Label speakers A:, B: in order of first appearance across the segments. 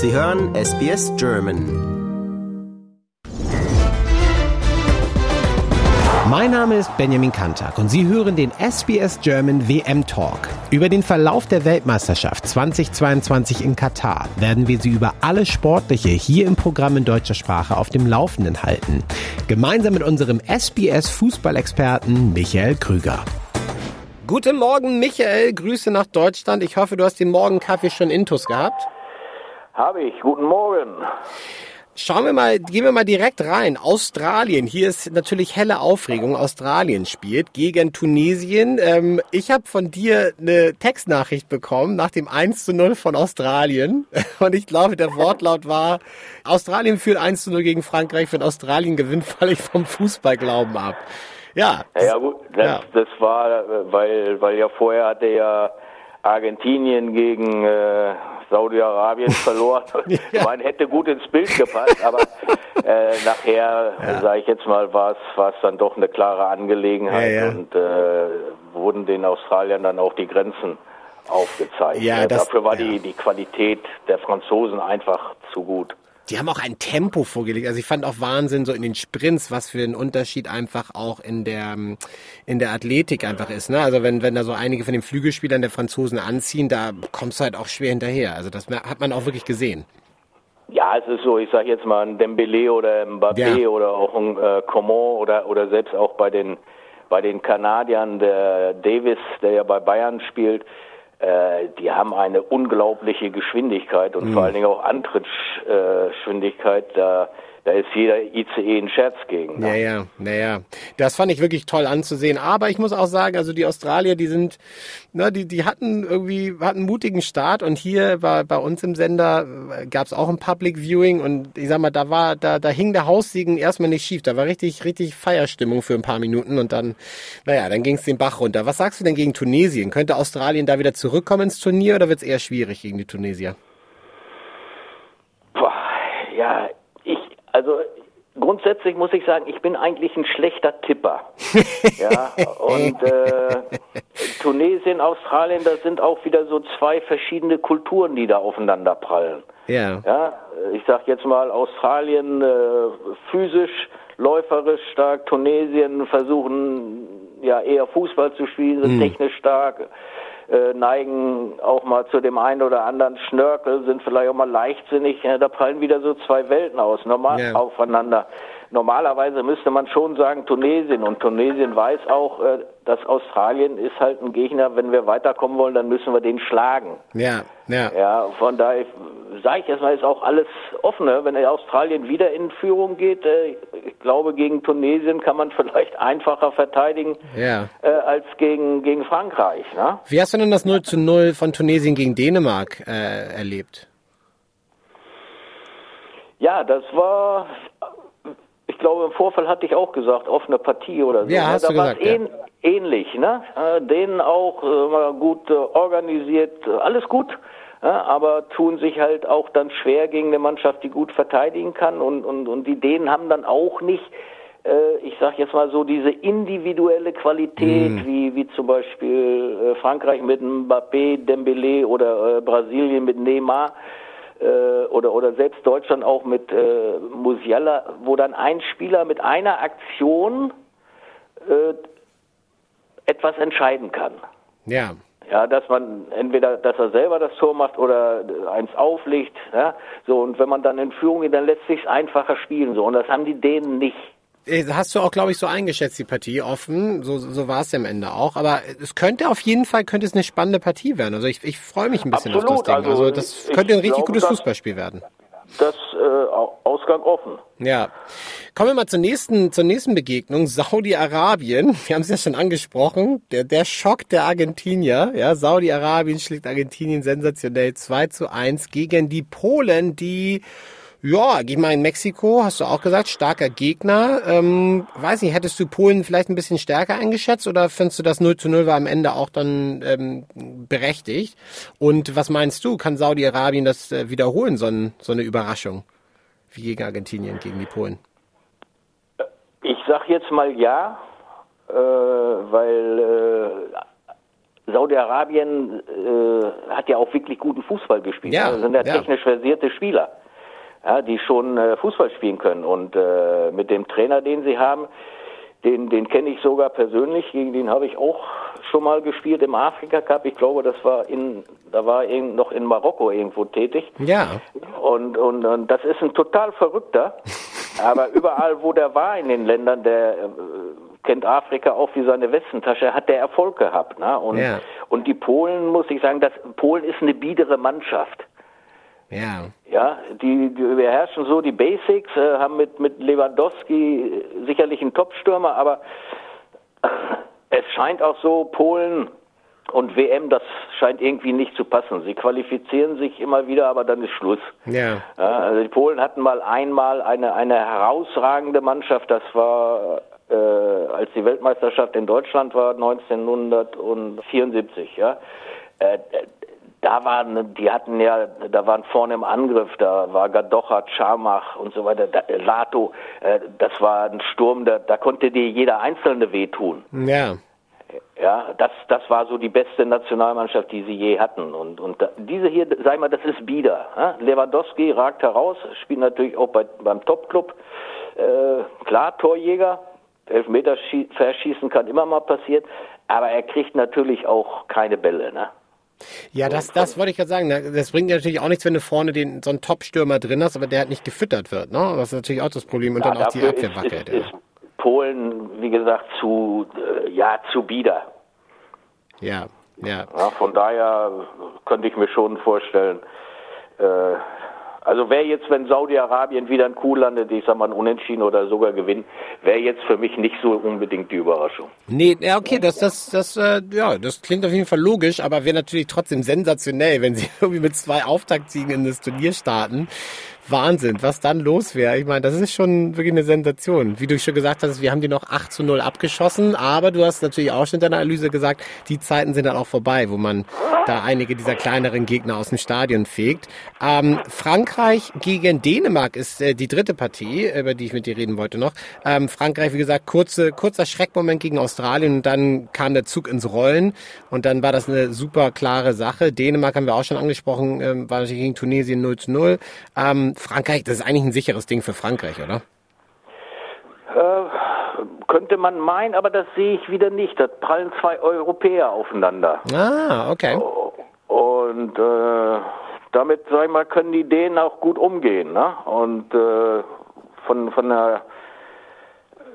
A: Sie hören SBS German.
B: Mein Name ist Benjamin Kantak und Sie hören den SBS German WM Talk. Über den Verlauf der Weltmeisterschaft 2022 in Katar werden wir Sie über alles Sportliche hier im Programm in deutscher Sprache auf dem Laufenden halten. Gemeinsam mit unserem SBS Fußballexperten Michael Krüger. Guten Morgen, Michael. Grüße nach Deutschland. Ich hoffe, du hast den Morgenkaffee schon intus gehabt.
C: Habe ich. Guten Morgen.
B: Schauen wir mal, gehen wir mal direkt rein. Australien, hier ist natürlich helle Aufregung. Australien spielt gegen Tunesien. Ähm, ich habe von dir eine Textnachricht bekommen nach dem 1 zu 0 von Australien. Und ich glaube, der Wortlaut war, Australien führt 1 zu 0 gegen Frankreich. Wenn Australien gewinnt, falle ich vom Fußballglauben ab. Ja.
C: Ja, gut, das, ja. das war, weil, weil ja vorher hatte ja Argentinien gegen äh, Saudi-Arabien verloren. ja. Man hätte gut ins Bild gepasst, aber äh, nachher, ja. sage ich jetzt mal, war es dann doch eine klare Angelegenheit ja, und äh, wurden den Australiern dann auch die Grenzen aufgezeigt. Ja, das, Dafür war die, die Qualität der Franzosen einfach zu gut
B: die haben auch ein Tempo vorgelegt. Also ich fand auch Wahnsinn so in den Sprints, was für ein Unterschied einfach auch in der in der Athletik einfach ist. Ne? Also wenn wenn da so einige von den Flügelspielern der Franzosen anziehen, da kommst du halt auch schwer hinterher. Also das hat man auch wirklich gesehen.
C: Ja, es ist so, ich sage jetzt mal ein Dembele oder Mbappé ja. oder auch ein äh, Coman oder oder selbst auch bei den bei den Kanadiern der Davis, der ja bei Bayern spielt, die haben eine unglaubliche Geschwindigkeit und mhm. vor allen Dingen auch Antrittsgeschwindigkeit. Da, da ist jeder ICE ein Scherz gegen.
B: Ne? Ja, ja, naja. Das fand ich wirklich toll anzusehen. Aber ich muss auch sagen, also die Australier, die sind, ne, die, die hatten irgendwie, hatten einen mutigen Start und hier war bei uns im Sender äh, gab es auch ein Public Viewing und ich sag mal, da war, da, da hing der Haussiegen erstmal nicht schief. Da war richtig, richtig Feierstimmung für ein paar Minuten und dann, naja, dann ging es den Bach runter. Was sagst du denn gegen Tunesien? Könnte Australien da wieder zurückkommen ins Turnier oder wird es eher schwierig gegen die Tunesier?
C: Boah, ja, also grundsätzlich muss ich sagen, ich bin eigentlich ein schlechter Tipper. ja, und äh, Tunesien, Australien, das sind auch wieder so zwei verschiedene Kulturen, die da aufeinander prallen. Ja. Ja, ich sag jetzt mal Australien äh, physisch, läuferisch stark, Tunesien versuchen ja eher Fußball zu spielen, sind mhm. technisch stark äh, neigen auch mal zu dem einen oder anderen Schnörkel, sind vielleicht auch mal leichtsinnig. Ja, da prallen wieder so zwei Welten aus, normal yeah. aufeinander. Normalerweise müsste man schon sagen Tunesien und Tunesien weiß auch, äh, dass Australien ist halt ein Gegner. Wenn wir weiterkommen wollen, dann müssen wir den schlagen.
B: Ja, ja.
C: Ja, von daher sage ich erstmal, ist auch alles offen. Ne? Wenn Australien wieder in Führung geht, äh, ich glaube, gegen Tunesien kann man vielleicht einfacher verteidigen ja. äh, als gegen, gegen Frankreich. Ne?
B: Wie hast du denn das 0 zu 0 von Tunesien gegen Dänemark äh, erlebt?
C: Ja, das war, ich glaube, im Vorfall hatte ich auch gesagt, offene Partie oder so.
B: Ja, ne? hast
C: da
B: du gesagt,
C: ähn, ja. ähnlich, ne? Äh, denen auch äh, gut äh, organisiert, alles gut ja, aber tun sich halt auch dann schwer gegen eine Mannschaft, die gut verteidigen kann und, und, und die Dänen haben dann auch nicht, äh, ich sag jetzt mal so, diese individuelle Qualität, mm. wie, wie zum Beispiel äh, Frankreich mit Mbappé, Dembélé oder äh, Brasilien mit Neymar äh, oder, oder selbst Deutschland auch mit äh, Musiala, wo dann ein Spieler mit einer Aktion äh, etwas entscheiden kann.
B: Ja.
C: Ja, dass man entweder, dass er selber das Tor macht oder eins auflegt, ja, so und wenn man dann in Führung geht, dann lässt sich einfacher spielen, so und das haben die Dänen nicht.
B: Äh, hast du auch, glaube ich, so eingeschätzt, die Partie offen. So, so war es ja am Ende auch. Aber es könnte auf jeden Fall könnte es eine spannende Partie werden. Also ich, ich freue mich ein bisschen Absolut. auf das Ding. Also, also das könnte ein richtig glaube, gutes Fußballspiel werden
C: das äh, Ausgang offen.
B: Ja. Kommen wir mal zur nächsten, zur nächsten Begegnung. Saudi-Arabien. Wir haben es ja schon angesprochen. Der, der Schock der Argentinier. Ja, Saudi-Arabien schlägt Argentinien sensationell 2 zu 1 gegen die Polen, die ja, ich mal in Mexiko, hast du auch gesagt, starker Gegner. Ähm, weiß nicht, hättest du Polen vielleicht ein bisschen stärker eingeschätzt oder findest du das 0 zu 0 war am Ende auch dann ähm, berechtigt? Und was meinst du, kann Saudi-Arabien das äh, wiederholen, so, ein, so eine Überraschung wie gegen Argentinien, gegen die Polen?
C: Ich sag jetzt mal ja, äh, weil Saudi-Arabien äh, hat ja auch wirklich guten Fußball gespielt.
B: Ja,
C: das sind ja,
B: ja.
C: technisch versierte Spieler, ja, die schon äh, Fußball spielen können. Und äh, mit dem Trainer, den sie haben, den, den kenne ich sogar persönlich. Gegen den habe ich auch schon mal gespielt im Afrika Cup. Ich glaube, das war in, da war er noch in Marokko irgendwo tätig.
B: Ja.
C: Und, und, und das ist ein total Verrückter. Aber überall, wo der war in den Ländern, der äh, kennt Afrika auch wie seine Westentasche, hat der Erfolg gehabt. Ne? Und,
B: Ja.
C: und die Polen, muss ich sagen, das, Polen ist eine biedere Mannschaft.
B: Ja.
C: Ja, die, die beherrschen so die Basics, äh, haben mit, mit Lewandowski äh, sicherlich einen Topstürmer, aber es scheint auch so, Polen und WM, das scheint irgendwie nicht zu passen. Sie qualifizieren sich immer wieder, aber dann ist Schluss.
B: Ja.
C: Ja, also die Polen hatten mal einmal eine, eine herausragende Mannschaft, das war äh, als die Weltmeisterschaft in Deutschland war 1974, ja. Äh, da waren, die hatten ja, da waren vorne im Angriff, da war Gadocha, Czarmach und so weiter, da, Lato, äh, das war ein Sturm, da, da konnte dir jeder Einzelne wehtun.
B: Ja.
C: Ja, das, das war so die beste Nationalmannschaft, die sie je hatten. Und, und da, diese hier, sag ich mal, das ist bieder. Ja? Lewandowski ragt heraus, spielt natürlich auch bei, beim Topclub. Äh, klar, Torjäger, Elfmeter schie- verschießen kann immer mal passieren, aber er kriegt natürlich auch keine Bälle. Ne?
B: Ja, das, das wollte ich gerade sagen. Das bringt natürlich auch nichts, wenn du vorne den, so einen Top-Stürmer drin hast, aber der halt nicht gefüttert wird. Ne? Das ist natürlich auch das Problem und
C: Ja,
B: dann auch die Abwehr
C: ist,
B: wackelt.
C: ist,
B: ja.
C: ist Polen, wie gesagt, zu, äh, ja, zu bieder.
B: ja, ja.
C: Ja, von daher könnte ich mir schon vorstellen, äh, also wäre jetzt, wenn Saudi-Arabien wieder ein Kuh landet, ich sag mal Unentschieden oder sogar gewinnt, wäre jetzt für mich nicht so unbedingt die Überraschung.
B: Nee, ja, okay, das, das, das, äh, ja, das klingt auf jeden Fall logisch, aber wäre natürlich trotzdem sensationell, wenn sie irgendwie mit zwei Auftaktsiegen in das Turnier starten. Wahnsinn, was dann los wäre. Ich meine, das ist schon wirklich eine Sensation. Wie du schon gesagt hast, wir haben die noch 8 zu 0 abgeschossen, aber du hast natürlich auch schon in deiner Analyse gesagt, die Zeiten sind dann auch vorbei, wo man da einige dieser kleineren Gegner aus dem Stadion fegt. Ähm, Frankreich gegen Dänemark ist äh, die dritte Partie, über die ich mit dir reden wollte noch. Ähm, Frankreich, wie gesagt, kurze, kurzer Schreckmoment gegen Australien und dann kam der Zug ins Rollen und dann war das eine super klare Sache. Dänemark haben wir auch schon angesprochen, ähm, war natürlich gegen Tunesien 0 zu 0. Ähm, Frankreich, das ist eigentlich ein sicheres Ding für Frankreich, oder?
C: Äh, könnte man meinen, aber das sehe ich wieder nicht. Da prallen zwei Europäer aufeinander.
B: Ah, okay.
C: Und äh, damit, sag ich mal, können die Dänen auch gut umgehen. Ne? Und äh, von, von der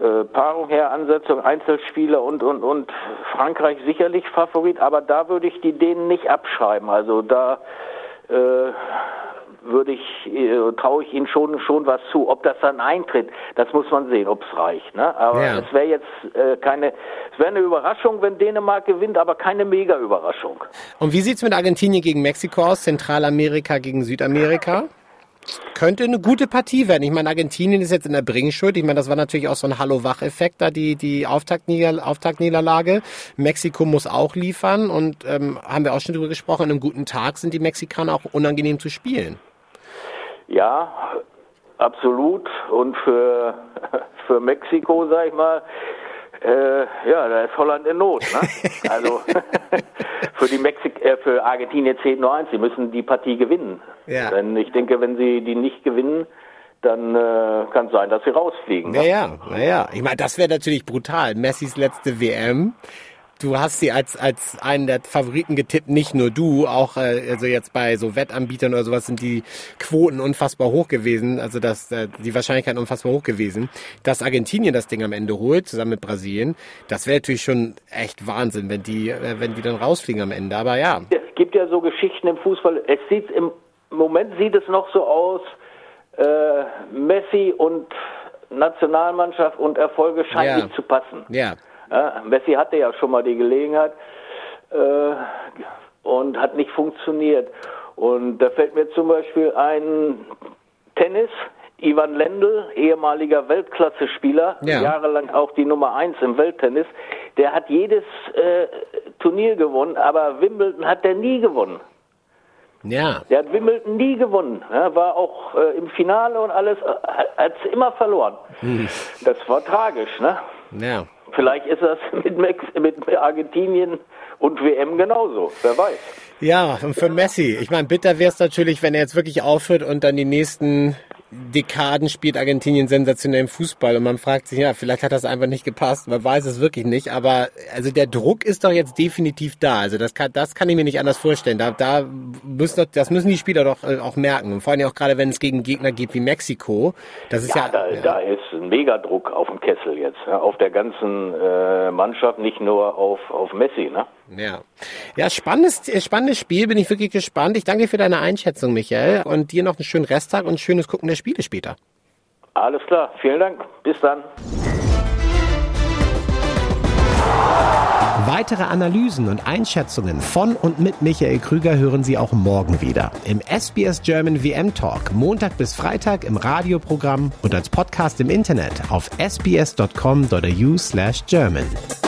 C: äh, Paarung her, Ansetzung, Einzelspieler und, und, und Frankreich sicherlich Favorit, aber da würde ich die Dänen nicht abschreiben. Also da äh, würde ich, äh, traue ich ihnen schon, schon was zu. Ob das dann eintritt, das muss man sehen, ob es reicht. Ne? Aber
B: Ja.
C: es wäre jetzt äh, keine, es wäre eine Überraschung, wenn Dänemark gewinnt, aber keine Mega-Überraschung.
B: Und wie sieht's mit Argentinien gegen Mexiko aus? Zentralamerika gegen Südamerika? Könnte eine gute Partie werden. Ich meine, Argentinien ist jetzt in der Bringschuld. Ich meine, das war natürlich auch so ein Hallo-Wach-Effekt, da die, die Auftaktnieder Auftaktniederlage. Mexiko muss auch liefern und ähm, haben wir auch schon drüber gesprochen, an einem guten Tag sind die Mexikaner auch unangenehm zu spielen.
C: Ja, absolut. Und für, für Mexiko, sag ich mal, äh, ja, da ist Holland in Not. Ne? Also für die Mexik äh, für Argentinien zählt nur eins, sie müssen die Partie gewinnen.
B: Ja.
C: Denn ich denke, wenn sie die nicht gewinnen, dann äh, kann es sein, dass sie rausfliegen. Ne?
B: Naja, naja. Ich meine, das wäre natürlich brutal. Messis letzte WM. Du hast sie als, als einen der Favoriten getippt, nicht nur du, auch äh, also jetzt bei so Wettanbietern oder sowas sind die Quoten unfassbar hoch gewesen, also das, äh, die Wahrscheinlichkeit unfassbar hoch gewesen, dass Argentinien das Ding am Ende holt, zusammen mit Brasilien. Das wäre natürlich schon echt Wahnsinn, wenn die, äh, wenn die dann rausfliegen am Ende, aber ja.
C: Es gibt ja so Geschichten im Fußball. Es sieht im Moment sieht es noch so aus, äh, Messi und Nationalmannschaft und Erfolge scheinen
B: Ja.
C: nicht zu passen.
B: Ja,
C: Ja, Messi hatte ja schon mal die Gelegenheit äh, und hat nicht funktioniert. Und da fällt mir zum Beispiel ein Tennis, Ivan Lendl, ehemaliger Weltklasse-Spieler,
B: Ja.
C: jahrelang auch die Nummer eins im Welttennis, der hat jedes äh, Turnier gewonnen, aber Wimbledon hat er nie gewonnen.
B: ja,
C: Der hat Wimbledon nie gewonnen, ja, war auch äh, im Finale und alles, äh, hat es immer verloren. Das war tragisch, ne?
B: ja.
C: Vielleicht ist das mit, Mex mit Argentinien und WM genauso, wer weiß.
B: Ja, und für Messi. Ich meine, bitter wäre es natürlich, wenn er jetzt wirklich aufhört und dann die nächsten Dekaden spielt Argentinien sensationellen Fußball und man fragt sich, ja, vielleicht hat das einfach nicht gepasst, man weiß es wirklich nicht, aber also der Druck ist doch jetzt definitiv da, also das kann, das kann ich mir nicht anders vorstellen, da, da müssen, das müssen die Spieler doch äh, auch merken und vor allem auch gerade, wenn es gegen Gegner geht wie Mexiko, das ist ja...
C: ja, da,
B: ja.
C: da ist Megadruck auf dem Kessel jetzt, ja, auf der ganzen äh, Mannschaft, nicht nur auf, auf Messi, ne?
B: Ja, ja spannendes, äh, spannendes Spiel, bin ich wirklich gespannt. Ich danke dir für deine Einschätzung, Michael, und dir noch einen schönen Resttag und ein schönes Gucken der Spiele später.
C: Alles klar, vielen Dank, bis dann.
B: Weitere Analysen und Einschätzungen von und mit Michael Krüger hören Sie auch morgen wieder im SBS German WM Talk, Montag bis Freitag im Radioprogramm und als Podcast im Internet auf sbs.com.au/german.